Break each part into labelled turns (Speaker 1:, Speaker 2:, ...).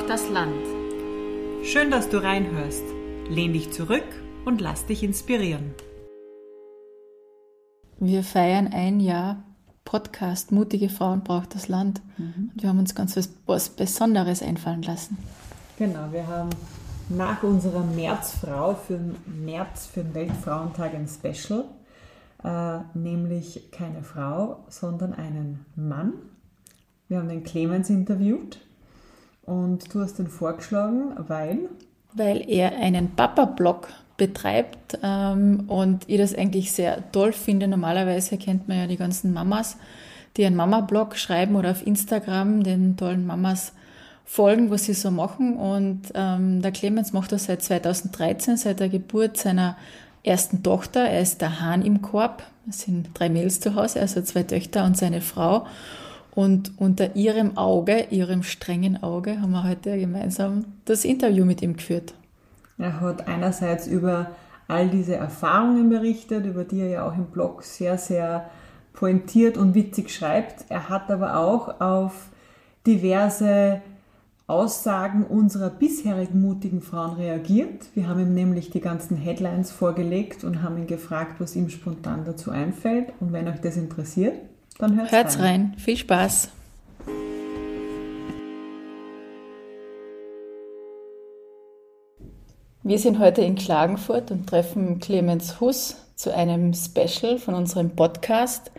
Speaker 1: Braucht das Land.
Speaker 2: Schön, dass du reinhörst. Lehn dich zurück und lass dich inspirieren.
Speaker 3: Wir feiern ein Jahr Podcast Mutige Frauen braucht das Land. Mhm. Und wir haben uns ganz was, was Besonderes einfallen lassen.
Speaker 2: Genau, wir haben nach unserer Märzfrau für März für den Weltfrauentag ein Special, äh, nämlich keine Frau, sondern einen Mann. Wir haben den Clemens interviewt und du hast den vorgeschlagen, weil?
Speaker 3: Weil er einen Papa-Blog betreibt ähm, und ich das eigentlich sehr toll finde. Normalerweise kennt man ja die ganzen Mamas, die einen Mama-Blog schreiben oder auf Instagram den tollen Mamas folgen, was sie so machen. Und ähm, der Clemens macht das seit 2013, seit der Geburt seiner ersten Tochter. Er ist der Hahn im Korb. Es sind drei Mädels zu Hause, also zwei Töchter und seine Frau. Und unter ihrem Auge, ihrem strengen Auge, haben wir heute gemeinsam das Interview mit ihm geführt.
Speaker 2: Er hat einerseits über all diese Erfahrungen berichtet, über die er ja auch im Blog sehr, sehr pointiert und witzig schreibt. Er hat aber auch auf diverse Aussagen unserer bisherigen mutigen Frauen reagiert. Wir haben ihm nämlich die ganzen Headlines vorgelegt und haben ihn gefragt, was ihm spontan dazu einfällt. Und wenn euch das interessiert, dann hört's,
Speaker 3: hört's rein. rein. Viel Spaß. Wir sind heute in Klagenfurt und treffen Clemens Huss zu einem Special von unserem Podcast.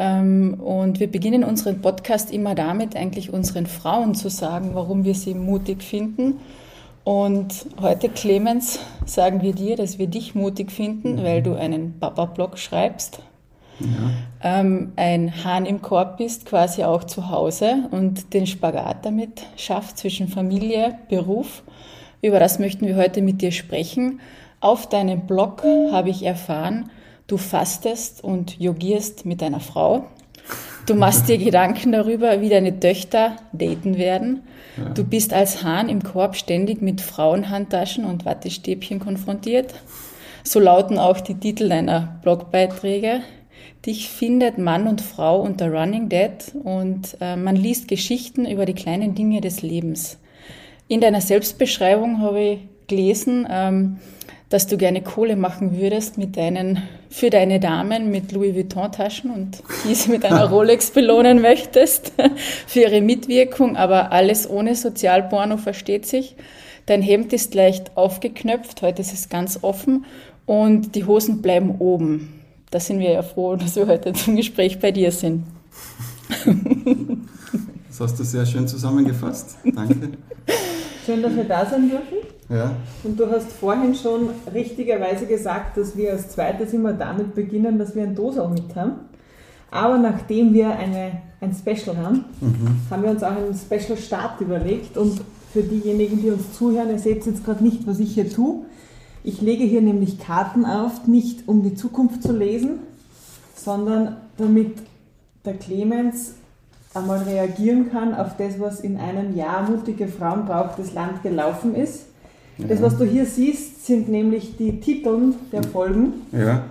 Speaker 3: Ähm, und wir beginnen unseren Podcast immer damit, eigentlich unseren Frauen zu sagen, warum wir sie mutig finden. Und heute, Clemens, sagen wir dir, dass wir dich mutig finden, mhm. weil du einen Papa-Blog schreibst, ja. ähm, ein Hahn im Korb bist, quasi auch zu Hause und den Spagat damit schafft zwischen Familie, Beruf. Über das möchten wir heute mit dir sprechen. Auf deinem Blog habe ich erfahren, Du fastest und yogierst mit deiner Frau. Du machst dir Gedanken darüber, wie deine Töchter daten werden. Ja. Du bist als Hahn im Korb ständig mit Frauenhandtaschen und Wattestäbchen konfrontiert. So lauten auch die Titel deiner Blogbeiträge. Dich findet Mann und Frau unter Running Dead und äh, man liest Geschichten über die kleinen Dinge des Lebens. In deiner Selbstbeschreibung habe ich gelesen, ähm, dass du gerne Kohle machen würdest mit deinen, für deine Damen mit Louis Vuitton-Taschen und diese mit einer Rolex belohnen möchtest für ihre Mitwirkung, aber alles ohne Sozialporno versteht sich. Dein Hemd ist leicht aufgeknöpft, heute ist es ganz offen und die Hosen bleiben oben. Da sind wir ja froh, dass wir heute zum Gespräch bei dir sind.
Speaker 4: Das hast du sehr schön zusammengefasst. Danke.
Speaker 2: Schön, dass wir da sein dürfen. Ja. Und du hast vorhin schon richtigerweise gesagt, dass wir als zweites immer damit beginnen, dass wir ein Dosau mit haben. Aber nachdem wir eine, ein Special haben, mhm. haben wir uns auch einen Special Start überlegt. Und für diejenigen, die uns zuhören, ihr seht jetzt gerade nicht, was ich hier tue. Ich lege hier nämlich Karten auf, nicht um die Zukunft zu lesen, sondern damit der Clemens einmal reagieren kann auf das, was in einem Jahr mutige Frauen braucht, das Land gelaufen ist. Das, was du hier siehst, sind nämlich die Titel der Folgen. Ja.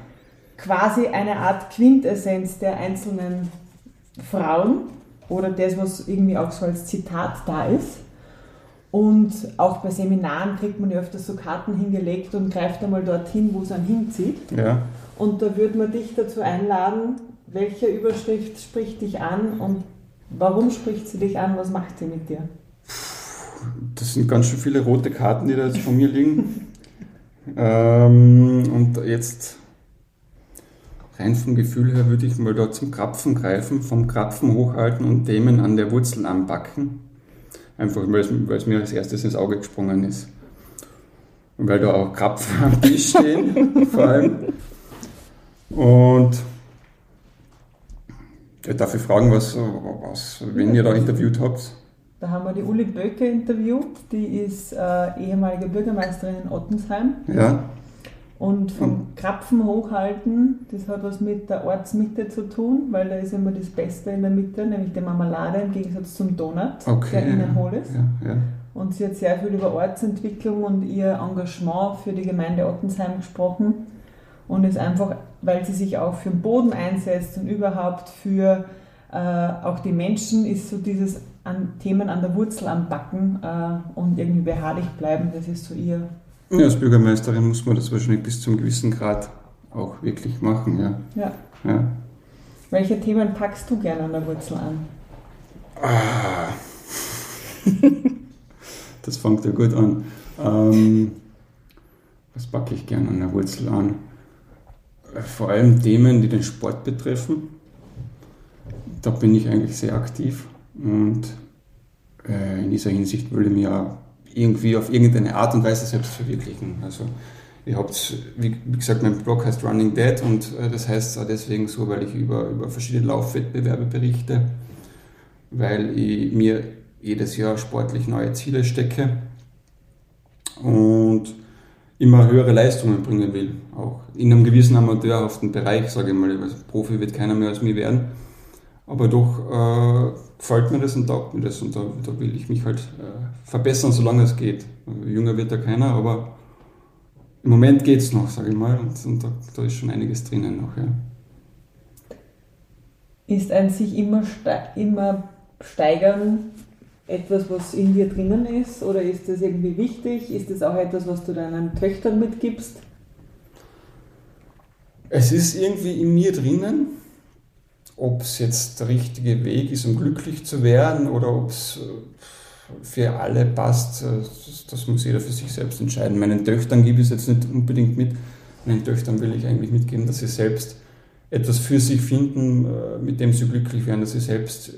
Speaker 2: Quasi eine Art Quintessenz der einzelnen Frauen oder das, was irgendwie auch so als Zitat da ist. Und auch bei Seminaren kriegt man ja öfters so Karten hingelegt und greift einmal dorthin, wo es einen hinzieht. Ja. Und da würde man dich dazu einladen, welche Überschrift spricht dich an und warum spricht sie dich an, was macht sie mit dir?
Speaker 4: das sind ganz schön viele rote Karten, die da jetzt von mir liegen. ähm, und jetzt rein vom Gefühl her würde ich mal da zum Krapfen greifen, vom Krapfen hochhalten und Themen an der Wurzel anpacken. Einfach weil es, mir als erstes ins Auge gesprungen ist. Und weil da auch Krapfen am Tisch stehen, vor allem. Und ja, darf ich fragen, was, was, wenn ihr da interviewt habt?
Speaker 2: Da haben wir die Uli Böcke interviewt, die ist äh, ehemalige Bürgermeisterin in Ottensheim. Ja. Und vom Krapfen hochhalten, das hat was mit der Ortsmitte zu tun, weil da ist immer das Beste in der Mitte, nämlich die Marmelade im Gegensatz zum Donut, okay, der innen hohl ist. Ja, ja. Und sie hat sehr viel über Ortsentwicklung und ihr Engagement für die Gemeinde Ottensheim gesprochen und ist einfach, weil sie sich auch für den Boden einsetzt und überhaupt für äh, auch die Menschen ist so dieses an Themen an der Wurzel anpacken äh, und irgendwie beharrlich bleiben, das ist so ihr.
Speaker 4: Ja, als Bürgermeisterin muss man das wahrscheinlich bis zu einem gewissen Grad auch wirklich machen, ja.
Speaker 2: Ja. ja. Welche Themen packst du gerne an der Wurzel an?
Speaker 4: Ah. das fängt ja gut an. Ähm, was packe ich gerne an der Wurzel an? Vor allem Themen, die den Sport betreffen. Da bin ich eigentlich sehr aktiv und äh, in dieser Hinsicht würde mich ja irgendwie auf irgendeine Art und Weise selbst verwirklichen. Also Ihr habt, wie, gesagt, mein Blog heißt Running Dead und äh, das heißt auch deswegen so, weil ich über, über verschiedene Laufwettbewerbe berichte, weil ich mir jedes Jahr sportlich neue Ziele stecke und immer höhere Leistungen bringen will. Auch in einem gewissen amateurhaften Bereich, sage ich mal. Als Profi wird keiner mehr als mir werden. Aber doch äh, gefällt mir das und taugt mir das und da, da will ich mich halt äh, verbessern, solange es geht. Jünger wird da keiner, aber im Moment geht es noch, sage ich mal, und, und da, da, ist schon einiges drinnen noch. Ja.
Speaker 2: Ist ein sich immer, immer steigern etwas, was in dir drinnen ist, oder ist das irgendwie wichtig? Ist das auch etwas, was du deinen Töchtern mitgibst?
Speaker 4: Es ist irgendwie in mir drinnen. Ob es jetzt der richtige Weg ist, um glücklich zu werden, oder ob es äh, für alle passt, äh, das, das, muss jeder für sich selbst entscheiden. Meinen Töchtern gebe ich es jetzt nicht unbedingt mit. Meinen Töchtern will ich eigentlich mitgeben, dass sie selbst etwas für sich finden, äh, mit dem sie glücklich werden, dass sie selbst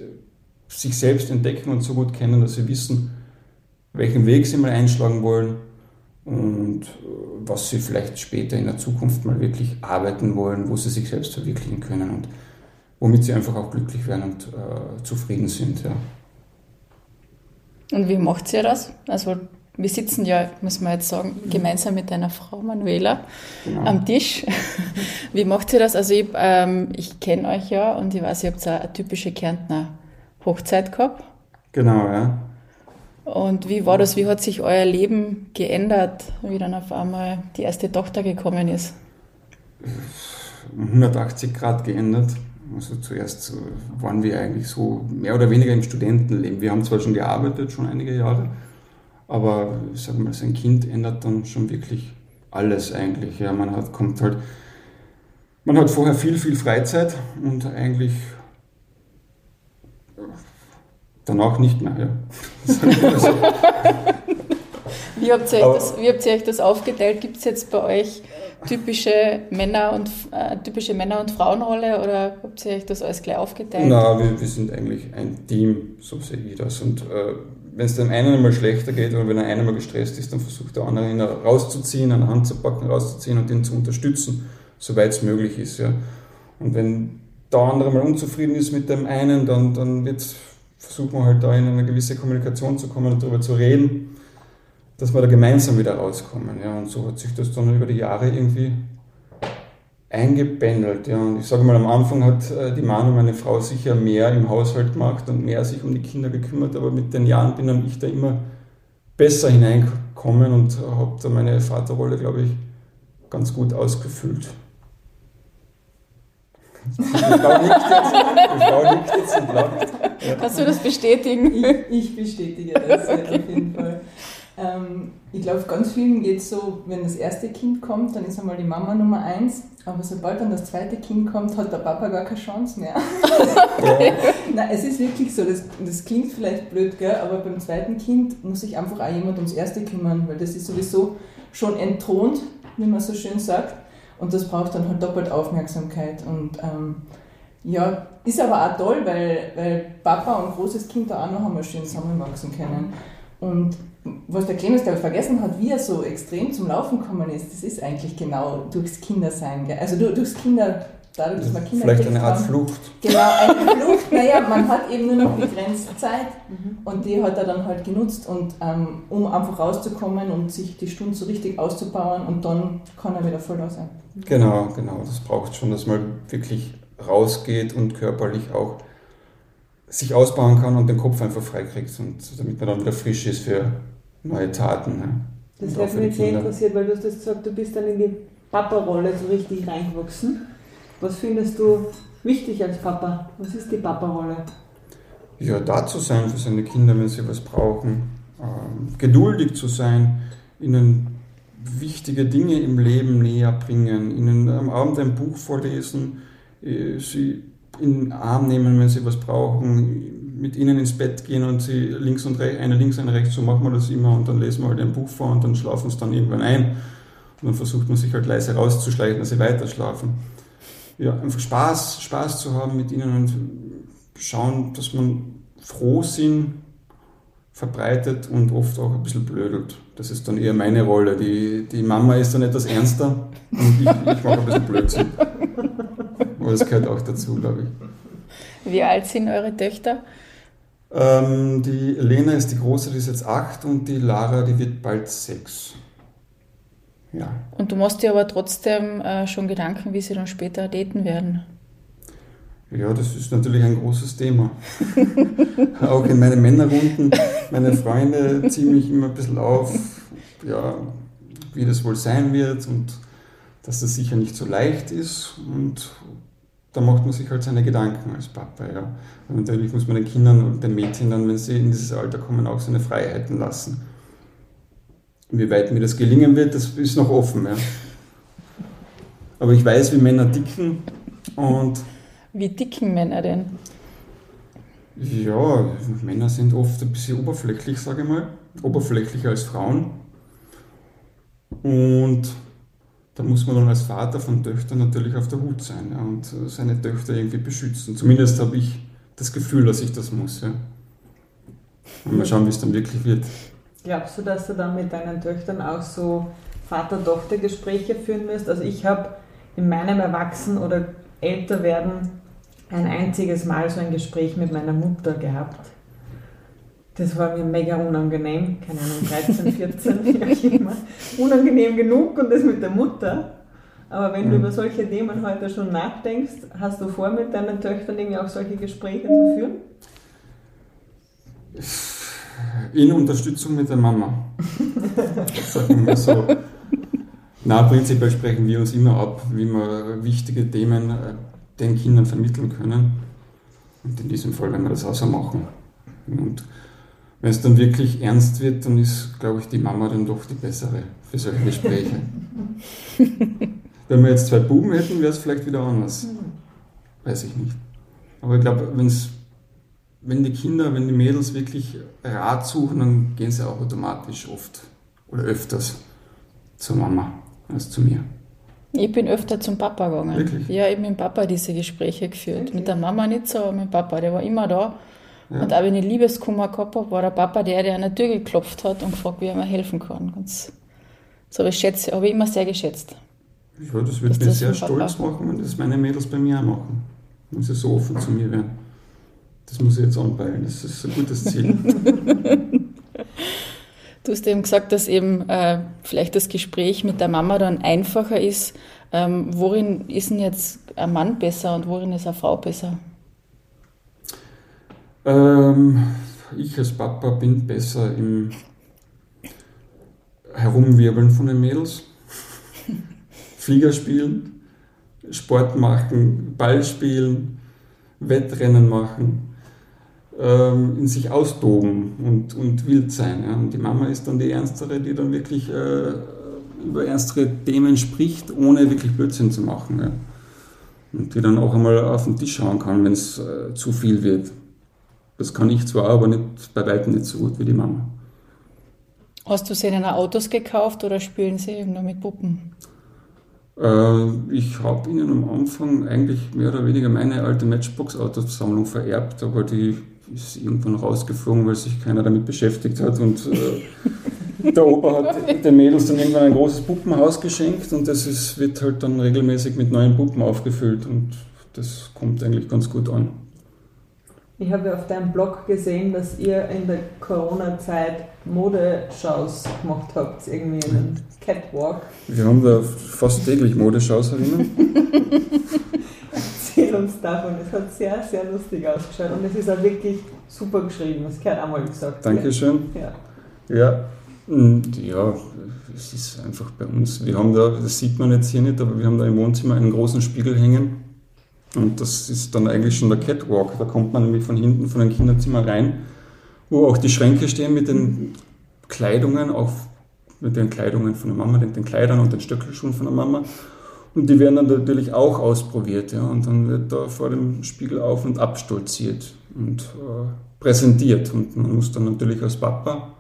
Speaker 4: sich selbst entdecken und so gut kennen, dass sie wissen, welchen Weg sie mal einschlagen wollen und was sie vielleicht später in der Zukunft mal wirklich arbeiten wollen, wo sie sich selbst verwirklichen können und womit sie einfach auch glücklich werden und äh, zufrieden sind. Ja.
Speaker 3: Und wie macht ihr das? Also wir sitzen ja, muss man jetzt sagen, gemeinsam mit deiner Frau Manuela genau. am Tisch. Wie macht ihr das? Also ich, ähm, ich kenne euch ja und ich weiß, ihr habt eine typische Kärntner Hochzeit gehabt.
Speaker 4: Genau, ja.
Speaker 3: Und wie war das? Wie hat sich euer Leben geändert, wie dann auf einmal die erste Tochter gekommen ist?
Speaker 4: 180 Grad geändert. Also zuerst waren wir eigentlich so mehr oder weniger im Studentenleben. Wir haben zwar schon gearbeitet, schon einige Jahre, aber ich sage mal, sein Kind ändert dann schon wirklich alles eigentlich. Ja, man hat, kommt halt, man hat vorher viel, viel Freizeit und eigentlich danach nicht mehr. Ja.
Speaker 3: wie, habt ihr euch das, wie habt ihr euch das aufgeteilt? Gibt es jetzt bei euch typische Männer- und, äh, typische Männer- und Frauenrolle oder habt ihr euch das alles gleich aufgeteilt?
Speaker 4: Na, wir, wir sind eigentlich ein Team, so sehe ich das. Und äh, wenn es dem einen einmal schlechter geht oder wenn er einmal gestresst ist, dann versucht der andere ihn rauszuziehen, an Hand zu packen, rauszuziehen und ihn zu unterstützen, soweit es möglich ist. Ja. Und wenn der andere mal unzufrieden ist mit dem einen, dann, dann wird, versucht man halt da in eine gewisse Kommunikation zu kommen und darüber zu reden dass wir da gemeinsam wieder rauskommen. Ja. Und so hat sich das dann über die Jahre irgendwie eingependelt. Ja. Und ich sage mal, am Anfang hat äh, die Manu, meine Frau, sicher mehr im Haushalt gemacht und mehr sich um die Kinder gekümmert, aber mit den Jahren bin dann ich da immer besser hineingekommen und habe da meine Vaterrolle, glaube ich, ganz gut ausgefüllt.
Speaker 3: Die Frau nickt jetzt, die Frau nickt jetzt und lacht. Ja. Kannst du das bestätigen?
Speaker 2: Ich, ich bestätige das okay. auf jeden Fall. Ähm, ich glaube, ganz vielen geht es so, wenn das erste Kind kommt, dann ist einmal die Mama Nummer eins, aber sobald dann das zweite Kind kommt, hat der Papa gar keine Chance mehr. Nein, es ist wirklich so, das, das klingt vielleicht blöd, gell, aber beim zweiten Kind muss sich einfach auch jemand ums erste kümmern, weil das ist sowieso schon entthront, wie man so schön sagt, und das braucht dann halt doppelt Aufmerksamkeit und ähm, ja, ist aber auch toll, weil, weil Papa und großes Kind da auch noch einmal schön zusammenwachsen können. Und was der Clemens, glaube ich, vergessen hat, wie er so extrem zum Laufen gekommen ist, das ist eigentlich genau durchs Kindersein. Gell? Also durchs Kinder, dadurch, dass man Kinder
Speaker 4: Vielleicht eine Art haben. Flucht.
Speaker 2: Genau, eine Flucht. Naja, man hat eben nur noch begrenzte Zeit mhm. und die hat er dann halt genutzt, und, ähm, um einfach rauszukommen und sich die Stunden so richtig auszubauen und dann kann er wieder voll da sein.
Speaker 4: Genau, genau. Das braucht schon, dass man wirklich rausgeht und körperlich auch sich ausbauen kann und den Kopf einfach freikriegt und damit man dann wieder frisch ist für neue Taten. Ne?
Speaker 2: Das hat mich sehr interessiert, weil du hast das gesagt, du bist dann in die Papa-Rolle so richtig reingewachsen. Was findest du wichtig als Papa? Was ist die Papa-Rolle?
Speaker 4: Ja, da zu sein für seine Kinder, wenn sie was brauchen. Ähm, geduldig zu sein, ihnen wichtige Dinge im Leben näher bringen, ihnen am Abend ein Buch vorlesen, äh, sie in den Arm nehmen, wenn sie was brauchen, mit ihnen ins Bett gehen und sie links und rechts, eine links, eine rechts, so machen wir das immer und dann lesen wir halt ein Buch vor und dann schlafen sie dann irgendwann ein. Und dann versucht man sich halt leise rauszuschleichen, dass sie weiter schlafen. Ja, einfach Spaß, Spaß zu haben mit ihnen und schauen, dass man Frohsinn verbreitet und oft auch ein bisschen blödelt. Das ist dann eher meine Rolle. Die, die Mama ist dann etwas ernster und ich, ich mache ein bisschen Blödsinn. Aber das gehört auch dazu, glaube ich.
Speaker 3: Wie alt sind eure Töchter?
Speaker 4: Ähm, die Lena ist die große, die ist jetzt acht und die Lara, die wird bald sechs. Ja.
Speaker 3: Und du machst dir aber trotzdem äh, schon Gedanken, wie sie dann später daten werden.
Speaker 4: Ja, das ist natürlich ein großes Thema. Auch in meinen Männerrunden, meine Freunde ziehen mich immer ein bisschen auf, ja, wie das wohl sein wird und dass das sicher nicht so leicht ist. Und da macht man sich halt seine Gedanken als Papa. Ja. Und natürlich muss man den Kindern und den Mädchen dann, wenn sie in dieses Alter kommen, auch seine Freiheiten lassen. Wie weit mir das gelingen wird, das ist noch offen. Ja. Aber ich weiß, wie Männer ticken und
Speaker 3: wie dicken Männer denn?
Speaker 4: Ja, Männer sind oft ein bisschen oberflächlich, sage ich mal. Oberflächlicher als Frauen. Und da muss man dann als Vater von Töchtern natürlich auf der Hut sein ja, und seine Töchter irgendwie beschützen. Zumindest habe ich das Gefühl, dass ich das muss. Ja. Und mal schauen, wie es dann wirklich wird.
Speaker 2: Glaubst du, dass du dann mit deinen Töchtern auch so Vater-Tochter-Gespräche führen wirst? Also ich habe in meinem Erwachsenen- oder Älterwerden ein einziges Mal so ein Gespräch mit meiner Mutter gehabt. Das war mir mega unangenehm, keine Ahnung, 13, 14, wie auch immer. Unangenehm genug und das mit der Mutter. Aber wenn du mhm. über solche Themen heute schon nachdenkst, hast du vor, mit deinen Töchtern irgendwie auch solche Gespräche zu führen?
Speaker 4: In Unterstützung mit der Mama. Sagen wir so. Na, prinzipiell sprechen wir uns immer ab, wie wir wichtige Themen äh, den Kindern vermitteln können. Und in diesem Fall werden wir das auch so machen. Und wenn es dann wirklich ernst wird, dann ist, glaube ich, die Mama dann doch die bessere für solche Gespräche. wenn wir jetzt zwei Buben hätten, wäre es vielleicht wieder anders. Weiß ich nicht. Aber ich glaube, wenn die Kinder, wenn die Mädels wirklich Rat suchen, dann gehen sie auch automatisch oft oder öfters zur Mama als zu mir.
Speaker 3: Ich bin öfter zum Papa gegangen.
Speaker 4: Wirklich?
Speaker 3: Ja, ich habe mit dem Papa diese Gespräche geführt. Wirklich? Mit der Mama nicht so, aber mit dem Papa, der war immer da. Ja. Und auch wenn ich Liebeskummer gehabt habe, war der Papa der, der an der Tür geklopft hat und gefragt, wie er mir helfen kann. Ganz, so habe ich, schätze, habe ich immer sehr geschätzt.
Speaker 4: Ja, das würde mich sehr stolz Papa. machen, wenn das meine Mädels bei mir auch machen. Wenn sie so offen zu mir wären. Das muss ich jetzt anpeilen, das ist ein gutes Ziel.
Speaker 3: Du hast eben gesagt, dass eben äh, vielleicht das Gespräch mit der Mama dann einfacher ist. Ähm, worin ist denn jetzt ein Mann besser und worin ist eine Frau besser?
Speaker 4: Ähm, ich als Papa bin besser im Herumwirbeln von den Mädels, Flieger spielen, Sport machen, Ball spielen, Wettrennen machen ähm, in sich austoben und, und wild sein. Ja. Und die Mama ist dann die Ernstere, die dann wirklich äh, über ernstere Themen spricht, ohne wirklich Blödsinn zu machen. Ja. Und die dann auch einmal auf den Tisch schauen kann, wenn es äh, zu viel wird. Das kann ich zwar, aber nicht, bei weitem nicht so gut wie die Mama.
Speaker 3: Hast du sie ihnen Autos gekauft oder spielen sie eben nur mit Puppen?
Speaker 4: Äh, ich habe ihnen am Anfang eigentlich mehr oder weniger meine alte Matchbox-Autosammlung vererbt, aber die ist irgendwann rausgeflogen, weil sich keiner damit beschäftigt hat. Und äh, der Opa hat den Mädels dann irgendwann ein großes Puppenhaus geschenkt und das ist, wird halt dann regelmäßig mit neuen Puppen aufgefüllt und das kommt eigentlich ganz gut an.
Speaker 2: Ich habe auf deinem Blog gesehen, dass ihr in der Corona-Zeit Modeschaus gemacht habt, irgendwie einen Catwalk.
Speaker 4: Wir haben da fast täglich Modeschaus erinnern.
Speaker 2: Erzähl uns davon. Es hat sehr, sehr lustig ausgeschaut und es ist auch wirklich super geschrieben. Das gehört auch mal gesagt.
Speaker 4: Dankeschön. Ja. Ja. Und ja, es ist einfach bei uns. Wir haben da, das sieht man jetzt hier nicht, aber wir haben da im Wohnzimmer einen großen Spiegel hängen Und das ist dann eigentlich schon der Catwalk. Da kommt man nämlich von hinten von den Kinderzimmer rein, wo auch die Schränke stehen mit den Kleidungen, auch mit den Kleidungen von der Mama, den, den Kleidern und den Stöckelschuhen von der Mama. Und die werden dann natürlich auch ausprobiert. Ja? Und dann wird da vor dem Spiegel auf und abstolziert und äh, präsentiert. Und man muss dann natürlich als Papa,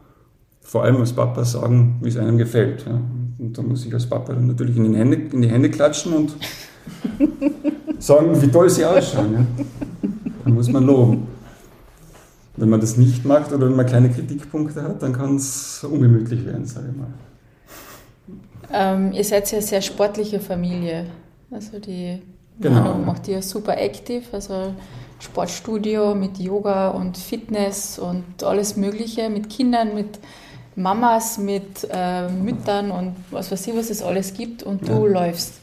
Speaker 4: vor allem als Papa, sagen, wie es einem gefällt. Ja? Und da muss ich als Papa dann natürlich in, Hände, in die Hände klatschen und sagen, wie toll sie ausschauen. Ja? Dann muss man loben. Wenn man das nicht macht oder wenn man kleine Kritikpunkte hat, dann kann es ungemütlich werden, sage ich mal.
Speaker 3: Ähm, ihr seid ja eine sehr sportliche Familie. Also die
Speaker 4: genau.
Speaker 3: Manu macht ihr super aktiv, also Sportstudio mit Yoga und Fitness und alles Mögliche, mit Kindern, mit Mamas, mit äh, Müttern und was weiß ich, was es alles gibt und du ja. läufst.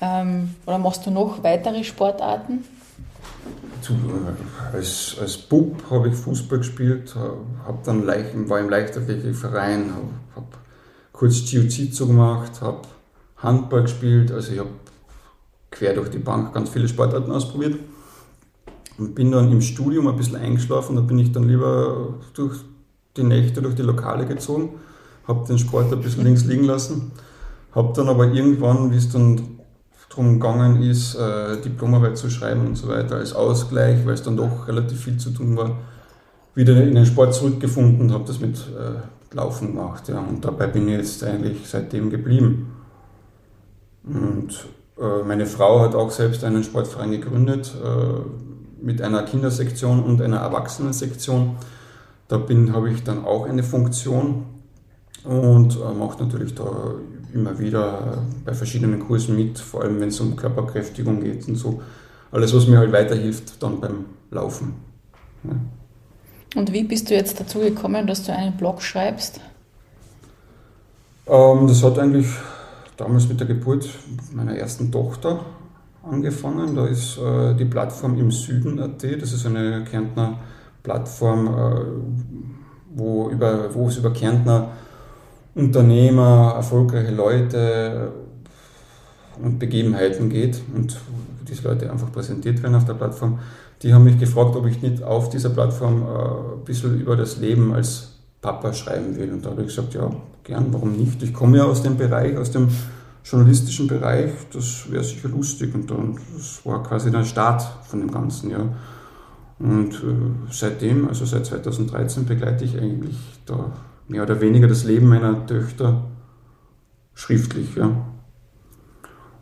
Speaker 3: Ähm, oder machst du noch weitere Sportarten?
Speaker 4: Äh, als, als Bub habe ich Fußball gespielt, hab dann leicht, war im Leichtathletikverein, habe hab kurz Jiu-Jitsu gemacht, habe Handball gespielt, also ich habe quer durch die Bank ganz viele Sportarten ausprobiert und bin dann im Studium ein bisschen eingeschlafen, da bin ich dann lieber durch die Nächte durch die Lokale gezogen, habe den Sport ein bisschen links liegen lassen, habe dann aber irgendwann, wie es dann darum gegangen ist, äh, Diplomarbeit zu schreiben und so weiter, als Ausgleich, weil es dann doch relativ viel zu tun war, wieder in den Sport zurückgefunden und habe das mit äh, Laufen gemacht. Ja. Und dabei bin ich jetzt eigentlich seitdem geblieben. Und äh, meine Frau hat auch selbst einen Sportverein gegründet äh, mit einer Kindersektion und einer Erwachsenensektion. Da habe ich dann auch eine Funktion und äh, mache natürlich da immer wieder bei verschiedenen Kursen mit, vor allem wenn es um Körperkräftigung geht und so. Alles, was mir halt weiterhilft dann beim Laufen. Ja.
Speaker 3: Und wie bist du jetzt dazu gekommen, dass du einen Blog schreibst?
Speaker 4: Ähm, das hat eigentlich damals mit der Geburt meiner ersten Tochter angefangen. Da ist äh, die Plattform im Süden.at, das ist eine Kärntner Plattform, äh, wo, über, wo es über Kärntner Unternehmer, erfolgreiche Leute und Begebenheiten geht und diese Leute einfach präsentiert werden auf der Plattform. Die haben mich gefragt, ob ich nicht auf dieser Plattform äh, ein bisschen über das Leben als Papa schreiben will. Und da habe ich gesagt, ja, gern, warum nicht? Ich komme ja aus dem Bereich, aus dem journalistischen Bereich, das wäre sicher lustig. Und dann, das war quasi der Start von dem Ganzen, ja. Und äh, seitdem, also seit 2013, begleite ich eigentlich da mehr oder weniger das Leben meiner Töchter schriftlich. Ja.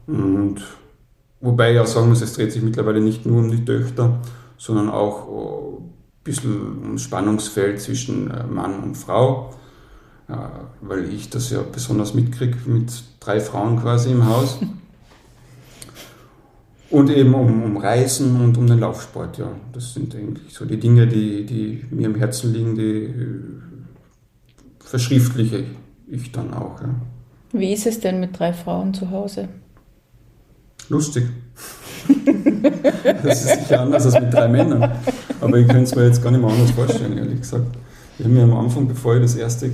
Speaker 4: Und wobei ich auch sagen muss, es dreht sich mittlerweile nicht nur um die Töchter, sondern auch ein bisschen ums Spannungsfeld zwischen äh, Mann und Frau, weil ich das ja besonders mitkriege mit drei Frauen quasi im Haus. Und eben um, um Reisen und um den Laufsport, ja. Das sind eigentlich so die Dinge, die, die mir im Herzen liegen, die verschriftliche ich dann auch. Ja.
Speaker 3: Wie ist es denn mit drei Frauen zu Hause?
Speaker 4: Lustig. das ist sicher anders als mit drei Männern. Aber ich könnte es mir jetzt gar nicht mehr anders vorstellen, ehrlich gesagt. Ich habe mir am Anfang, bevor ich das erste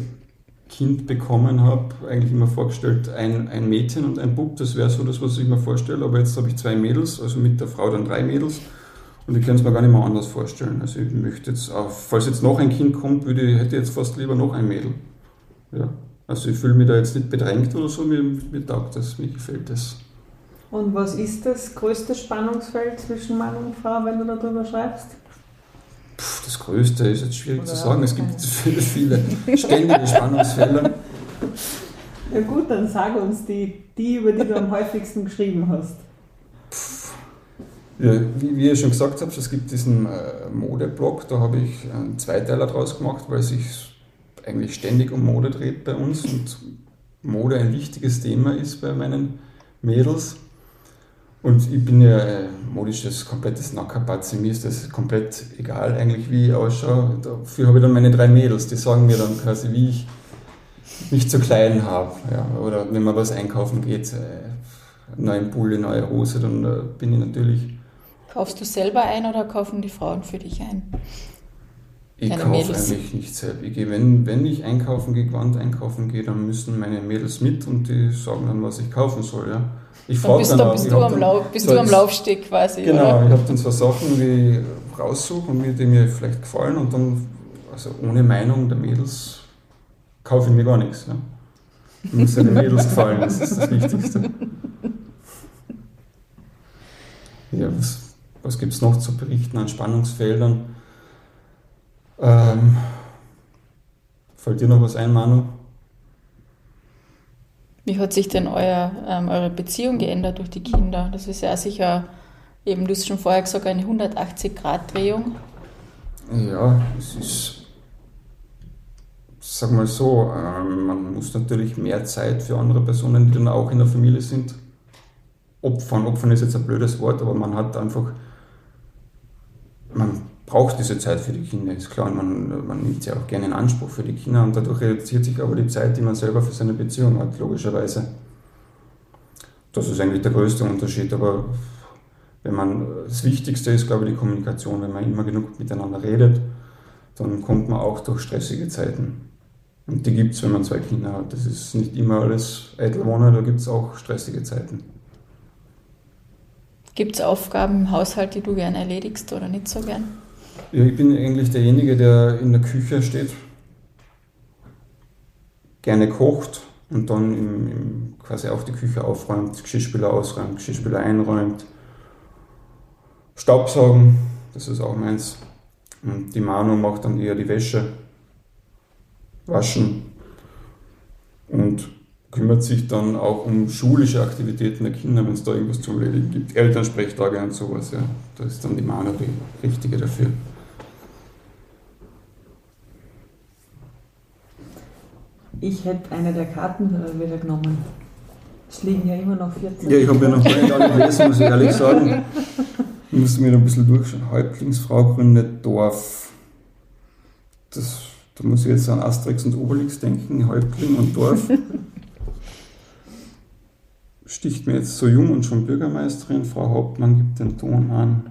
Speaker 4: Kind bekommen habe, eigentlich immer vorgestellt, ein, ein Mädchen und ein Bub, das wäre so das, was ich mir vorstelle. Aber jetzt habe ich zwei Mädels, also mit der Frau dann drei Mädels. Und ich kann es mir gar nicht mehr anders vorstellen. Also ich möchte jetzt, auch, falls jetzt noch ein Kind kommt, würde, hätte ich jetzt fast lieber noch ein Mädel. Ja. Also ich fühle mich da jetzt nicht bedrängt oder so, mir, mir taugt das, mir gefällt das.
Speaker 2: Und was ist das größte Spannungsfeld zwischen Mann und Frau, wenn du darüber schreibst?
Speaker 4: Puh, das größte ist jetzt schwierig oder zu sagen. Es gibt viele, viele ständige Spannungsfelder.
Speaker 2: Ja gut, dann sag uns die, die, über die du am häufigsten geschrieben hast.
Speaker 4: Ja, wie, wie ihr schon gesagt habt, es gibt diesen äh, Modeblog, da habe ich einen Zweiteiler draus gemacht, weil sich eigentlich ständig um Mode dreht bei uns und Mode ein wichtiges Thema ist bei meinen Mädels. Und ich bin ja ein modisches, komplettes Nackerpatzi. Mir ist das komplett egal eigentlich, wie ich ausschaue. Dafür habe ich dann meine drei Mädels, die sagen mir dann quasi, wie ich mich zu klein habe. Ja. Oder wenn man was einkaufen geht, äh, neuen Pulli, neue Hose, dann äh, bin ich natürlich
Speaker 3: Kaufst du selber ein oder kaufen die Frauen für dich ein?
Speaker 4: Ich kaufe eigentlich nicht selbst. Ich gehe, wenn, wenn ich einkaufen gehe, Gewand einkaufen gehe, dann müssen meine Mädels mit und die sagen dann, was ich kaufen soll. Ja. Ich
Speaker 3: dann bist, dann, dann bist, du, am, Lauf, bist du am Laufsteg quasi.
Speaker 4: Genau, oder? ich habe dann so Sachen, die ich raussuche und die mir vielleicht gefallen und dann, also ohne Meinung der Mädels, kaufe ich mir gar nichts. Ja. Muss den Mädels gefallen, das ist das Wichtigste. Ja, was, was gibt es noch zu berichten an Spannungsfeldern? Ähm, fällt dir noch was ein, Manu?
Speaker 3: Wie hat sich denn euer, ähm, eure Beziehung geändert durch die Kinder? Das ist ja sicher, eben du hast schon vorher gesagt, eine 180-Grad-Drehung.
Speaker 4: Ja, es ist, sag mal so, ähm, man muss natürlich mehr Zeit für andere Personen, die dann auch in der Familie sind, opfern. Opfern ist jetzt ein blödes Wort, aber man hat einfach, man braucht diese Zeit für die Kinder, ist klar. Man, man nimmt sie auch gerne in Anspruch für die Kinder und dadurch reduziert sich aber die Zeit, die man selber für seine Beziehung hat, logischerweise. Das ist eigentlich der größte Unterschied. Aber wenn man, das Wichtigste ist, glaube ich, die Kommunikation. Wenn man immer genug miteinander redet, dann kommt man auch durch stressige Zeiten. Und die gibt es, wenn man zwei Kinder hat. Das ist nicht immer alles Eitelwohner, da gibt es auch stressige Zeiten.
Speaker 3: Gibt es Aufgaben im Haushalt, die du gern erledigst oder nicht so gern?
Speaker 4: Ja, ich bin eigentlich derjenige, der in der Küche steht, gerne kocht und dann im, im quasi auch die Küche aufräumt, Geschirrspüler ausräumt, Geschirrspüler einräumt, Staubsaugen, das ist auch meins. Und die Manu macht dann eher die Wäsche, waschen und kümmert sich dann auch um schulische Aktivitäten der Kinder, wenn es da irgendwas zu erledigen gibt. Elternsprechtage und sowas, ja. Da ist dann die Manu die richtige dafür.
Speaker 2: Ich hätte eine der Karten wieder genommen. Es liegen ja immer noch 14.
Speaker 4: Ja, ich habe ja noch nicht alle gelesen, muss ich ehrlich sagen. Ich musste mir noch ein bisschen durchschauen. Häuptlingsfrau gründet Dorf. Das, da muss ich jetzt an Asterix und Obelix denken, Häuptling und Dorf. Sticht mir jetzt so jung und schon Bürgermeisterin. Frau Hauptmann gibt den Ton an.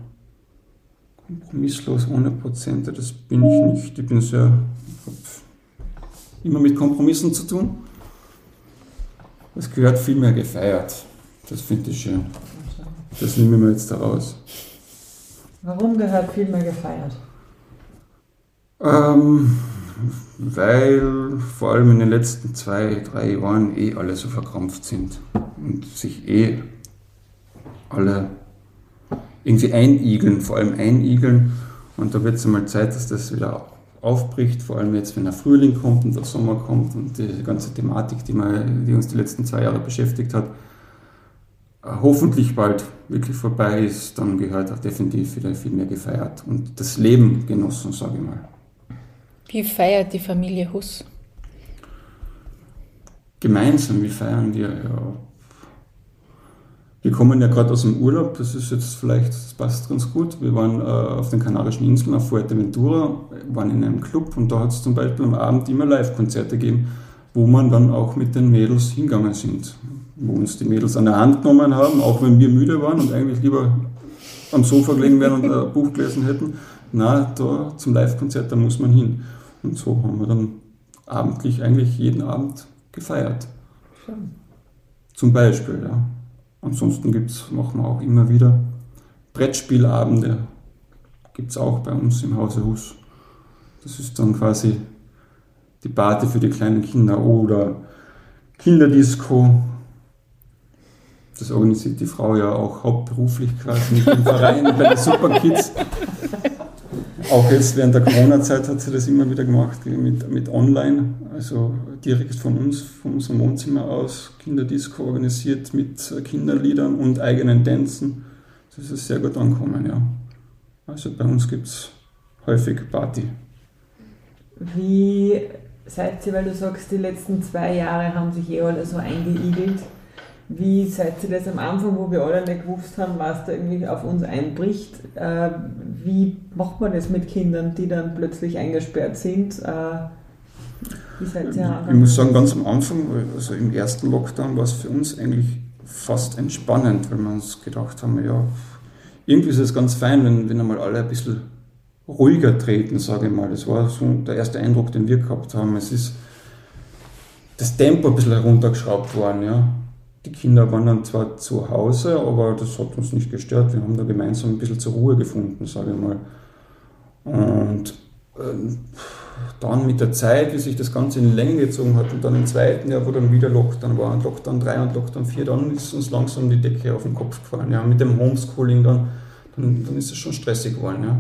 Speaker 4: Kompromisslos, ohne Prozente, das bin ich nicht. Ich bin sehr immer mit Kompromissen zu tun. Es gehört viel mehr gefeiert. Das finde ich schön. Das nehmen wir jetzt daraus.
Speaker 2: Warum gehört viel mehr gefeiert?
Speaker 4: Ähm, weil vor allem in den letzten zwei, drei Jahren eh alle so verkrampft sind und sich eh alle irgendwie einigeln, vor allem einigeln. Und da wird es einmal Zeit, dass das wieder aufbricht, vor allem jetzt, wenn der Frühling kommt und der Sommer kommt und die ganze Thematik, die, man, die uns die letzten zwei Jahre beschäftigt hat, äh, hoffentlich bald wirklich vorbei ist, dann gehört auch definitiv wieder viel mehr gefeiert und das Leben genossen, sage ich mal.
Speaker 3: Wie feiert die Familie Huss?
Speaker 4: Gemeinsam, wie feiern wir? Ja, wir kommen ja gerade aus dem Urlaub, das ist jetzt vielleicht, das passt ganz gut. Wir waren äh, auf den Kanarischen Inseln, auf Fuerteventura, waren in einem Club und da hat es zum Beispiel am Abend immer Live-Konzerte gegeben, wo man dann auch mit den Mädels hingegangen sind. Wo uns die Mädels an der Hand genommen haben, auch wenn wir müde waren und eigentlich lieber am Sofa gelegen wären und ein Buch gelesen hätten. Na, da zum Live-Konzert, da muss man hin. Und so haben wir dann abendlich eigentlich jeden Abend gefeiert. Schön. Zum Beispiel, ja. Ansonsten gibt's, machen wir auch immer wieder Brettspielabende, gibt es auch bei uns im Hause Hus. Das ist dann quasi die Party für die kleinen Kinder oder Kinderdisco. Das organisiert die Frau ja auch hauptberuflich quasi mit dem Verein bei den Superkids. Auch jetzt während der Corona-Zeit hat sie das immer wieder gemacht mit, mit online, also direkt von uns, von unserem Wohnzimmer aus, Kinderdisco organisiert mit Kinderliedern und eigenen Tänzen. Das ist sehr gut angekommen, ja. Also bei uns gibt es häufig Party.
Speaker 2: Wie seid ihr, weil du sagst, die letzten zwei Jahre haben sich eh alle so eingeigelt, wie seid ihr das am Anfang, wo wir alle nicht gewusst haben, was da irgendwie auf uns einbricht? Äh, wie macht man das mit Kindern, die dann plötzlich eingesperrt sind? Äh,
Speaker 4: wie seid ihr Ich muss sagen, ganz am Anfang, also im ersten Lockdown, war es für uns eigentlich fast entspannend, weil wir uns gedacht haben, ja, irgendwie ist es ganz fein, wenn, wenn einmal alle ein bisschen ruhiger treten, sage ich mal. Das war so der erste Eindruck, den wir gehabt haben. Es ist das Tempo ein bisschen heruntergeschraubt worden, ja. Die Kinder waren dann zwar zu Hause, aber das hat uns nicht gestört. Wir haben da gemeinsam ein bisschen zur Ruhe gefunden, sage ich mal. Und äh, dann mit der Zeit, wie sich das Ganze in Länge gezogen hat und dann im zweiten Jahr, wo dann wieder Lockdown war, Lockdown 3 und Lockdown 4, dann ist uns langsam die Decke auf den Kopf gefallen. Ja, mit dem Homeschooling dann, dann, dann ist es schon stressig geworden. Ja.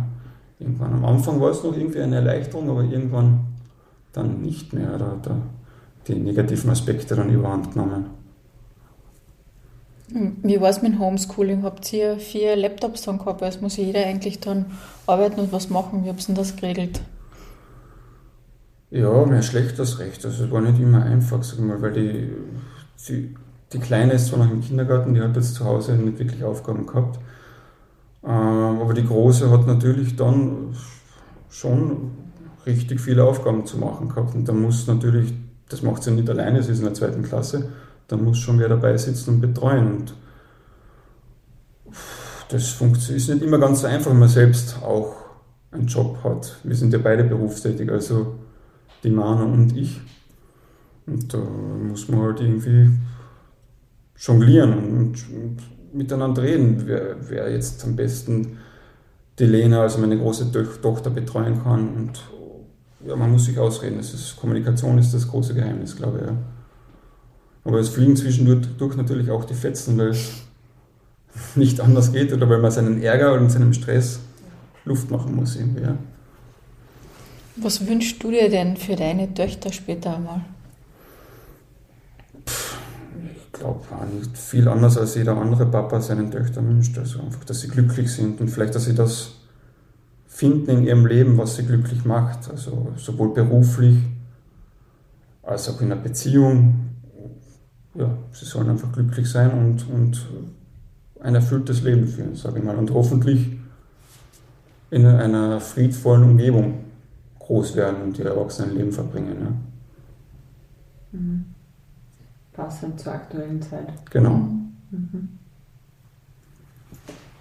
Speaker 4: Irgendwann am Anfang war es noch irgendwie eine Erleichterung, aber irgendwann dann nicht mehr. Da, da die negativen Aspekte dann überhand genommen.
Speaker 3: Hm, wie war es mit Homeschooling? Habt ihr vier Laptops dann gehabt? Es muss jeder eigentlich dann arbeiten und was machen. Wie habt ihr denn das geregelt?
Speaker 4: Ja, mehr schlecht als recht. Also es war nicht immer einfach, sag mal, weil die, die, die Kleine ist zwar noch im Kindergarten, die hat jetzt zu Hause nicht wirklich Aufgaben gehabt. Ähm, aber die Große hat natürlich dann schon richtig viele Aufgaben zu machen gehabt. Und da muss natürlich, das macht sie nicht alleine, sie ist in der zweiten Klasse, da muss schon wer dabei sitzen und betreuen. Und das ist nicht immer ganz so einfach, wenn man selbst auch einen Job hat. Wir sind ja beide berufstätig, also die Mana und ich. Und da muss man halt irgendwie jonglieren und, und miteinander reden, wer, wer, jetzt am besten die Lena, also meine große Tochter, betreuen kann. Und ja, man muss sich ausreden. Das ist, Kommunikation ist das große Geheimnis, glaube ich. Ja. Aber es fliegen zwischendurch natürlich auch die Fetzen, weil es nicht anders geht oder weil man seinen Ärger und seinem Stress Luft machen muss irgendwie. Ja.
Speaker 3: Was wünschst du dir denn für deine Töchter später einmal?
Speaker 4: Ich glaube nicht viel anders als jeder andere Papa seinen Töchtern wünscht. Also einfach, dass sie glücklich sind und vielleicht, dass sie das finden in ihrem Leben, was sie glücklich macht. Also sowohl beruflich als auch in einer Beziehung. Ja, sie sollen einfach glücklich sein und, und ein erfülltes Leben führen, sage ich mal. Und hoffentlich in einer friedvollen Umgebung groß werden und ihr Erwachsenenleben verbringen. Ja.
Speaker 2: Mhm. Passend zur aktuellen Zeit.
Speaker 4: Genau.
Speaker 2: Mhm.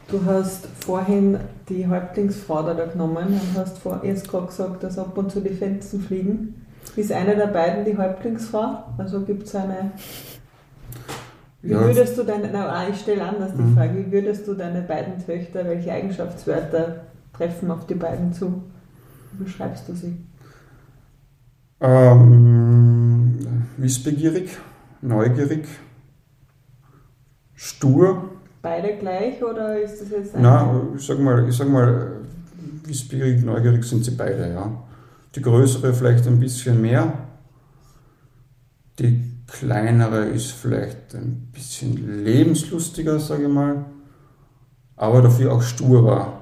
Speaker 2: Du hast vorhin die Häuptlingsfrau da genommen und hast vor, erst gerade gesagt, dass ab und zu die Fenster fliegen. Ist eine der beiden die Häuptlingsfrau? Also gibt es eine. Wie würdest du deine, na, ich stelle anders die mhm. Frage, wie würdest du deine beiden Töchter, welche Eigenschaftswörter treffen auf die beiden zu? Wie beschreibst du sie?
Speaker 4: Ähm, wissbegierig, neugierig, stur.
Speaker 2: Beide gleich oder ist das jetzt
Speaker 4: ein. Nein, ich sag mal, ich sag mal, wissbegierig, neugierig sind sie beide, ja. Die größere vielleicht ein bisschen mehr. Die kleinere ist vielleicht ein bisschen lebenslustiger, sage ich mal, aber dafür auch sturer.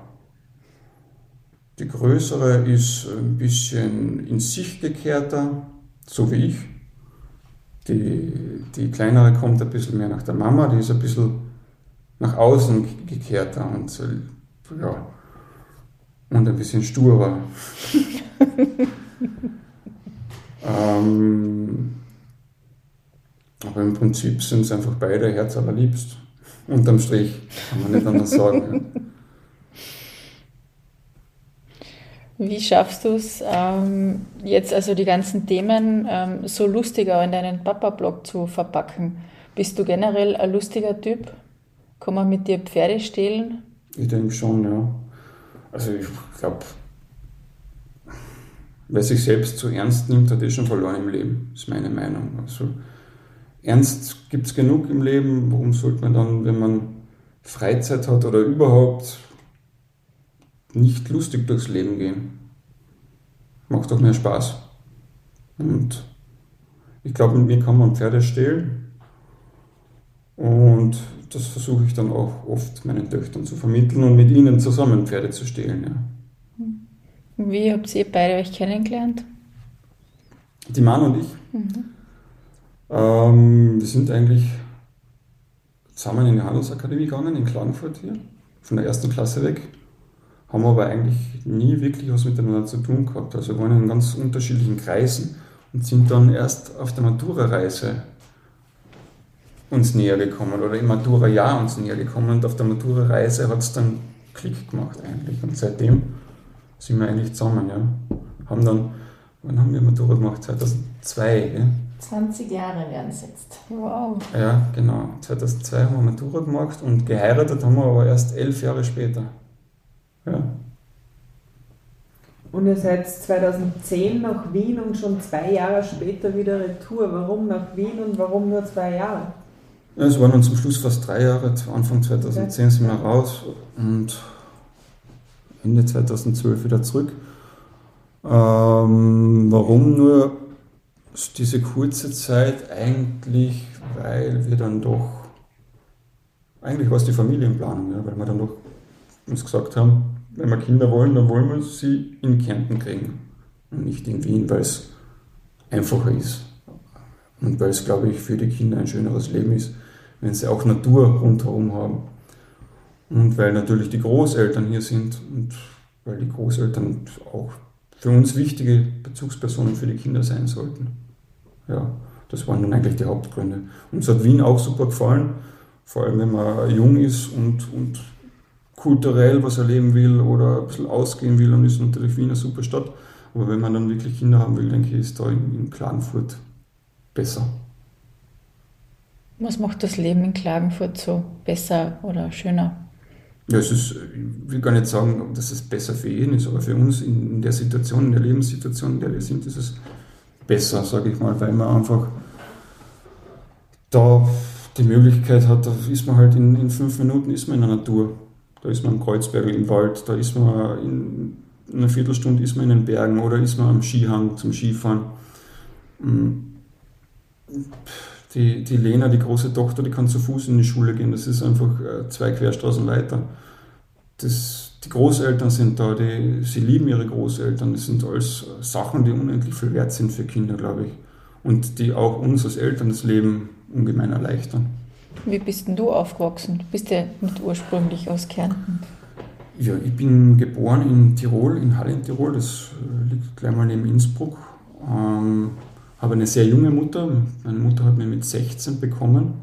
Speaker 4: Die größere ist ein bisschen in sich gekehrter, so wie ich. Die, die kleinere kommt ein bisschen mehr nach der Mama, die ist ein bisschen nach außen gekehrter und, ja, und ein bisschen sturer. ähm, aber im Prinzip sind es einfach beide Herz allerliebst. Unterm Strich kann man nicht anders sagen.
Speaker 3: Wie schaffst du es, ähm, jetzt also die ganzen Themen ähm, so lustiger in deinen Papa-Blog zu verpacken? Bist du generell ein lustiger Typ? Kann man mit dir Pferde stehlen?
Speaker 4: Ich denke schon, ja. Also ich glaube, wer sich selbst zu ernst nimmt, hat eh schon verloren im Leben, ist meine Meinung. Also ernst gibt es genug im Leben, warum sollte man dann, wenn man Freizeit hat oder überhaupt nicht lustig durchs Leben gehen. Macht doch mehr Spaß. Und ich glaube, mit mir kann man Pferde stehlen. Und das versuche ich dann auch oft meinen Töchtern zu vermitteln und mit ihnen zusammen Pferde zu stehlen. Ja.
Speaker 3: Wie habt ihr beide euch kennengelernt?
Speaker 4: Die Mann und ich. Mhm. Ähm, wir sind eigentlich zusammen in die Handelsakademie gegangen, in Klagenfurt hier, von der ersten Klasse weg haben aber eigentlich nie wirklich was miteinander zu tun gehabt. Also wir waren in ganz unterschiedlichen Kreisen und sind dann erst auf der Matura-Reise uns näher gekommen oder im Matura-Jahr uns näher gekommen und auf der Matura-Reise hat es dann Klick gemacht eigentlich. Und seitdem sind wir eigentlich zusammen, ja. Haben dann, wann haben wir Matura gemacht? 2002, gell?
Speaker 3: 20 Jahre werden es jetzt. Wow.
Speaker 4: Ja, genau. 2002 haben wir Matura gemacht und geheiratet haben wir aber erst elf Jahre später. Ja.
Speaker 2: Und ihr seid 2010 nach Wien und schon zwei Jahre später wieder retour. Warum nach Wien und warum nur zwei Jahre?
Speaker 4: Ja, es waren dann zum Schluss fast drei Jahre. Anfang 2010 okay. sind wir raus und Ende 2012 wieder zurück. Ähm, warum nur diese kurze Zeit? Eigentlich, weil wir dann doch, eigentlich war es die Familienplanung, ja, weil wir dann doch uns gesagt haben, wenn wir Kinder wollen, dann wollen wir sie in Kärnten kriegen und nicht in Wien, weil es einfacher ist. Und weil es, glaube ich, für die Kinder ein schöneres Leben ist, wenn sie auch Natur rundherum haben. Und weil natürlich die Großeltern hier sind und weil die Großeltern auch für uns wichtige Bezugspersonen für die Kinder sein sollten. Ja, das waren dann eigentlich die Hauptgründe. Uns hat Wien auch super gefallen, vor allem wenn man jung ist und, und kulturell was erleben will oder ein bisschen ausgehen will, dann ist natürlich Wien eine super Stadt. Aber wenn man dann wirklich Kinder haben will, denke ich, ist da in, in Klagenfurt besser.
Speaker 3: Was macht das Leben in Klagenfurt so besser oder schöner?
Speaker 4: Ja, es ist, ich will gar nicht sagen, dass es besser für jeden ist, aber für uns in der Situation, in der Lebenssituation, in der wir sind, ist es besser, sage ich mal, weil man einfach da die Möglichkeit hat, da ist man halt in, in fünf Minuten ist man in der Natur. Da ist man am Kreuzberg im Wald, da ist man in einer Viertelstunde ist man in den Bergen oder ist man am Skihang zum Skifahren. Mm. Die, die Lena, die große Tochter, die kann zu Fuß in die Schule gehen. Das ist einfach äh, zwei Querstraßen weiter. Das, die Großeltern sind da, die, sie lieben ihre Großeltern. Das sind alles Sachen, die unendlich viel wert sind für Kinder, glaube ich. Und die auch uns als Eltern das Leben ungemein erleichtern.
Speaker 3: Wie bist denn du aufgewachsen? Du bist ja nicht ursprünglich aus Kärnten.
Speaker 4: Ja, ich bin geboren in Tirol, in Halle in Tirol, das äh, liegt gleich mal neben Innsbruck. Ähm, habe eine sehr junge Mutter. Meine Mutter hat mich mit 16 bekommen.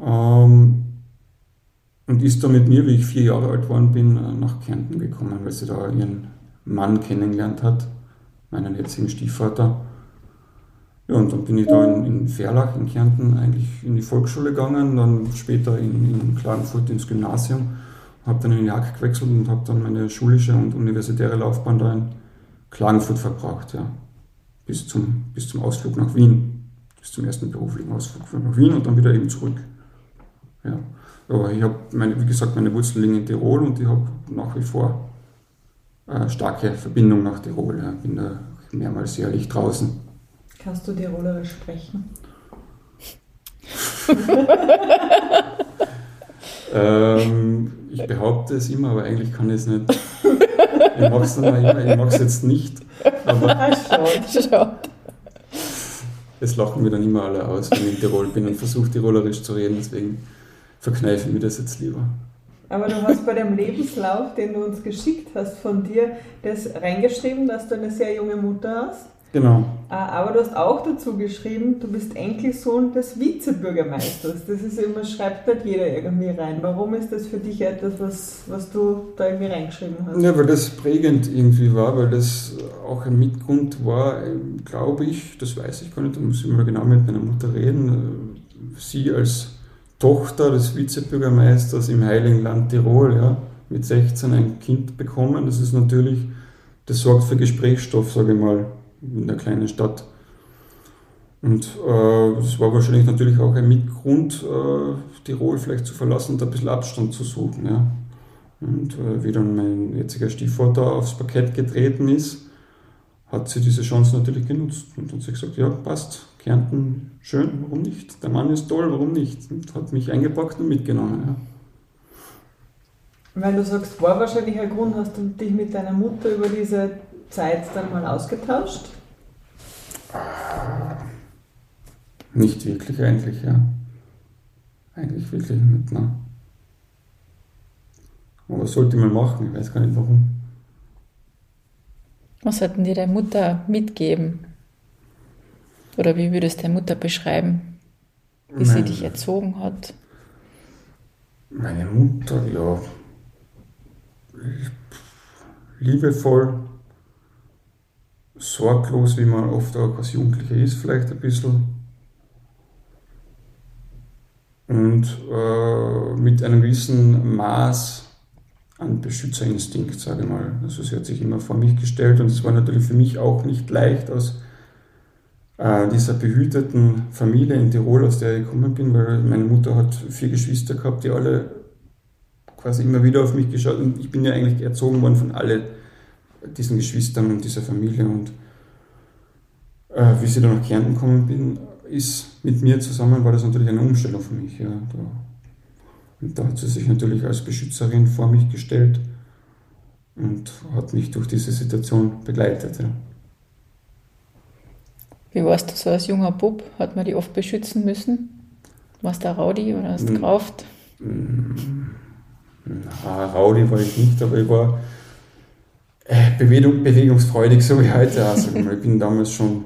Speaker 4: Ähm, und ist da mit mir, wie ich vier Jahre alt geworden bin, nach Kärnten gekommen, weil sie da ihren Mann kennengelernt hat, meinen jetzigen Stiefvater. Ja, und dann bin ich da in, in Verlach in Kärnten eigentlich in die Volksschule gegangen, dann später in, in Klagenfurt ins Gymnasium, habe dann in Jagd gewechselt und habe dann meine schulische und universitäre Laufbahn da in Klagenfurt verbracht, ja. Bis zum, bis zum Ausflug nach Wien, bis zum ersten beruflichen Ausflug nach Wien und dann wieder eben zurück. Ja. Aber ich habe, wie gesagt, meine Wurzeln liegen in Tirol und ich habe nach wie vor eine starke Verbindung nach Tirol. Ja. Bin da mehrmals jährlich draußen.
Speaker 2: Kannst du Tirolerisch sprechen?
Speaker 4: ähm, ich behaupte es immer, aber eigentlich kann ich es nicht. Ich mache es immer, ich mache es jetzt nicht. Aber Schaut. Es lachen mir dann immer alle aus, wenn ich in Tirol bin und versuche Tirolerisch zu reden, deswegen verkneife ich mir das jetzt lieber.
Speaker 2: Aber du hast bei dem Lebenslauf, den du uns geschickt hast von dir, das reingeschrieben, dass du eine sehr junge Mutter hast.
Speaker 4: Genau.
Speaker 2: Ah, aber du hast auch dazu geschrieben, du bist Enkelsohn des Vizebürgermeisters. Das ist immer, schreibt nicht jeder irgendwie rein. Warum ist das für dich etwas, was, was du da irgendwie reingeschrieben hast?
Speaker 4: Ja, weil das prägend irgendwie war, weil das auch ein Mitgrund war, glaube ich, das weiß ich gar nicht, da muss ich mal genau mit meiner Mutter reden. Sie als Tochter des Vizebürgermeisters im Heiligen Land Tirol, ja, mit 16 ein Kind bekommen, das ist natürlich, das sorgt für Gesprächsstoff, sage ich mal in der kleinen Stadt. Und äh, das war wahrscheinlich natürlich auch ein Mitgrund, äh, Tirol vielleicht zu verlassen und ein bisschen Abstand zu suchen. Ja. Und äh, wie dann mein jetziger Stiefvater aufs Parkett getreten ist, hat sie diese Chance natürlich genutzt und hat sich gesagt, ja, passt, Kärnten, schön, warum nicht? Der Mann ist toll, warum nicht? Und hat mich eingepackt und mitgenommen. Ja.
Speaker 2: Weil du sagst, war wahrscheinlich ein Grund, hast du dich mit deiner Mutter über diese Zeit dann mal ausgetauscht?
Speaker 4: Nicht wirklich eigentlich, ja. Eigentlich wirklich nicht, ne? Aber was sollte man machen? Ich weiß gar nicht warum.
Speaker 3: Was sollten dir deine Mutter mitgeben? Oder wie würdest du deine Mutter beschreiben, wie meine, sie dich erzogen hat?
Speaker 4: Meine Mutter, ja. liebevoll, sorglos, wie man oft auch als Jugendlicher ist, vielleicht ein bisschen. Und äh, mit einem gewissen Maß an Beschützerinstinkt, sage ich mal. Also sie hat sich immer vor mich gestellt und es war natürlich für mich auch nicht leicht aus äh, dieser behüteten Familie in Tirol, aus der ich gekommen bin, weil meine Mutter hat vier Geschwister gehabt, die alle quasi immer wieder auf mich geschaut und ich bin ja eigentlich erzogen worden von alle diesen Geschwistern und dieser Familie und äh, wie sie dann nach Kärnten gekommen bin, ist mit mir zusammen, war das natürlich eine Umstellung für mich. Ja, da. Und da hat sie sich natürlich als Beschützerin vor mich gestellt und hat mich durch diese Situation begleitet. Ja.
Speaker 3: Wie warst du so als junger Bub? Hat man die oft beschützen müssen? Warst du Rowdy oder hast du gerauft?
Speaker 4: Na, Rowdy war ich nicht, aber ich war Bewegung, bewegungsfreudig, so wie heute. Also, ich bin damals schon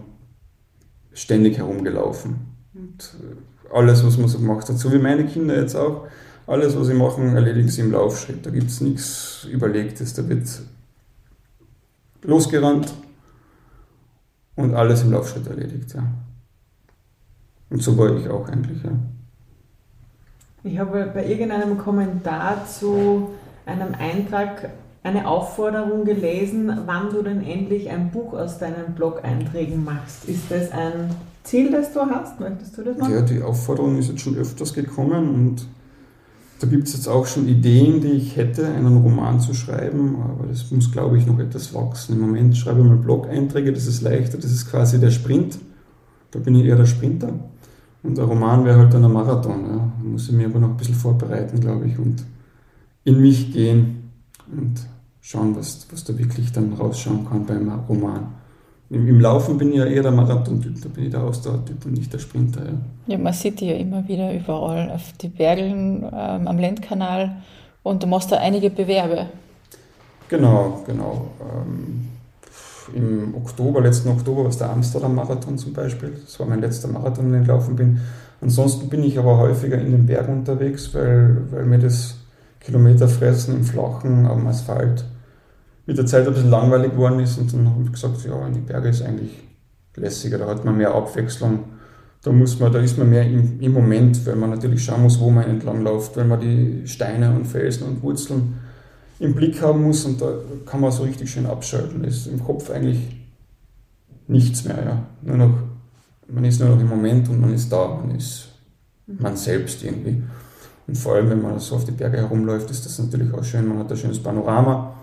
Speaker 4: ständig herumgelaufen. Und äh, alles, was man so gemacht hat, so wie meine Kinder jetzt auch, alles, was sie machen, erledigen sie im Laufschritt. Da gibt es nichts Überlegtes. Da wird losgerannt, und alles im Laufschritt erledigt, ja. Und so war ich auch eigentlich, ja.
Speaker 2: Ich habe bei irgendeinem Kommentar zu einem Eintrag eine Aufforderung gelesen, wann du denn endlich ein Buch aus deinen Blog-Einträgen machst. Ist das ein Ziel, das du hast? Möchtest du das machen?
Speaker 4: Ja, die Aufforderung ist jetzt schon öfters gekommen und da gibt es jetzt auch schon Ideen, die ich hätte, einen Roman zu schreiben, aber das muss, glaube ich, noch etwas wachsen. Im Moment schreibe ich mal Blog-Einträge, das ist leichter, das ist quasi der Sprint. Da bin ich eher der Sprinter. Und der Roman wäre halt dann ein Marathon. Ja. Da muss ich mir aber noch ein bisschen vorbereiten, glaube ich, und in mich gehen und schauen, was, was da wirklich dann rausschauen kann beim Roman. Im, Im, Laufen bin ich ja eher der Marathon-Typ, da bin ich der Ausdauertyp und nicht der Sprinter. Ja.
Speaker 3: ja, man sieht die ja immer wieder überall auf die Bergeln, ähm, am Lendkanal und du machst da einige Bewerbe.
Speaker 4: Genau, genau. Ähm, Im Oktober, letzten Oktober war es der Amsterdam-Marathon zum Beispiel. Das war mein letzter Marathon, den ich gelaufen bin. Ansonsten bin ich aber häufiger in den Bergen unterwegs, weil, weil mir das Kilometerfressen im Flachen am Asphalt mit der Zeit ein bisschen langweilig geworden ist und dann habe ich gesagt, ja, in die Berge ist eigentlich lässiger, da hat man mehr Abwechslung. Da muss man, da ist man mehr im, im Moment, weil man natürlich schauen muss, wo man entlang läuft, weil man die Steine und Felsen und Wurzeln im Blick haben muss und da kann man so richtig schön abschalten. Da ist im Kopf eigentlich nichts mehr, ja. Nur noch, man ist nur noch im Moment und man ist da, man ist man selbst irgendwie. Und vor allem, wenn man so auf die Berge herumläuft, ist das natürlich auch schön, man hat ein schönes Panorama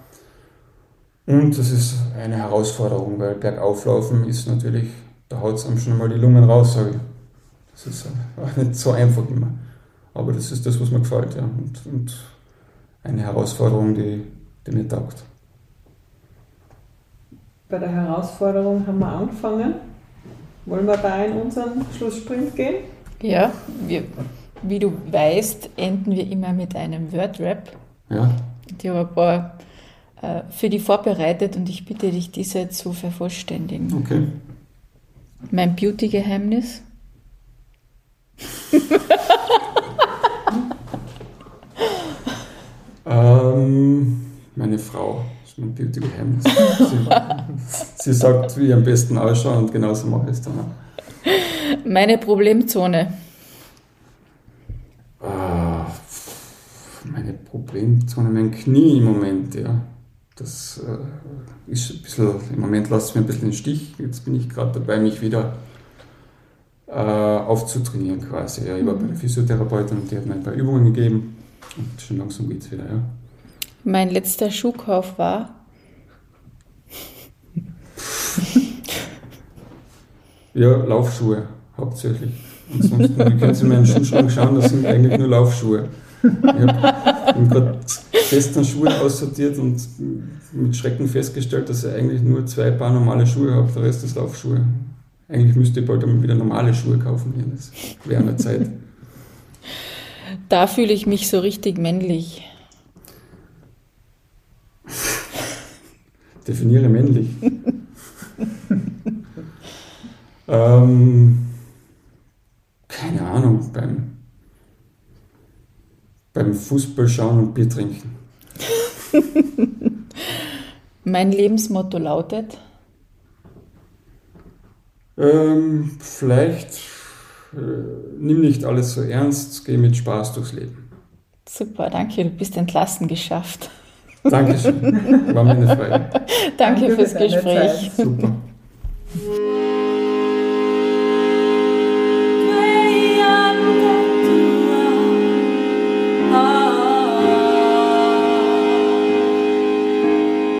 Speaker 4: und das ist eine Herausforderung, weil bergauflaufen ist natürlich, da haut es einem schon mal die Lungen raus, sage ich. Das ist auch nicht so einfach immer. Aber das ist das, was mir gefällt, ja. Und, und eine Herausforderung, die, die mir taugt.
Speaker 2: Bei der Herausforderung haben wir angefangen. Wollen wir da in unseren Schlusssprint gehen?
Speaker 3: Ja, wir, wie du weißt, enden wir immer mit einem Word-Rap.
Speaker 4: Ja.
Speaker 3: Ich habe ein paar für die vorbereitet und ich bitte dich, diese zu vervollständigen.
Speaker 4: Okay.
Speaker 3: Mein Beauty-Geheimnis.
Speaker 4: ähm, meine Frau ist mein Beauty-Geheimnis. Sie, sie, sagt, wie ich am besten ausschaue und genauso mache ich es dann auch.
Speaker 3: Meine Problemzone.
Speaker 4: Ah, meine Problemzone, mein Knie im Moment, ja. Das äh, ist ein bisschen, im Moment lasst es mir ein bisschen den Stich. Jetzt bin ich gerade dabei, mich wieder äh, aufzutrainieren quasi. Ja, ich war bei der Physiotherapeutin und die hat mir ein paar Übungen gegeben und schon langsam geht es wieder. Ja.
Speaker 3: Mein letzter Schuhkauf war.
Speaker 4: ja, Laufschuhe hauptsächlich. Ansonsten können Sie mir einen Schuhschrank schauen, das sind eigentlich nur Laufschuhe. Ich habe gerade gestern Schuhe aussortiert und mit Schrecken festgestellt, dass ich eigentlich nur zwei Paar normale Schuhe habe, der Rest ist Laufschuhe. Eigentlich müsste ich bald einmal wieder normale Schuhe kaufen hier. Das wäre eine Zeit.
Speaker 3: Da fühle ich mich so richtig männlich.
Speaker 4: Definiere männlich. ähm, keine Ahnung, beim beim Fußball schauen und Bier trinken.
Speaker 3: Mein Lebensmotto lautet?
Speaker 4: Ähm, vielleicht äh, nimm nicht alles so ernst, geh mit Spaß durchs Leben.
Speaker 3: Super, danke, du bist entlassen geschafft.
Speaker 4: Dankeschön, war mir eine Freude.
Speaker 3: danke, danke fürs Gespräch.
Speaker 4: Super.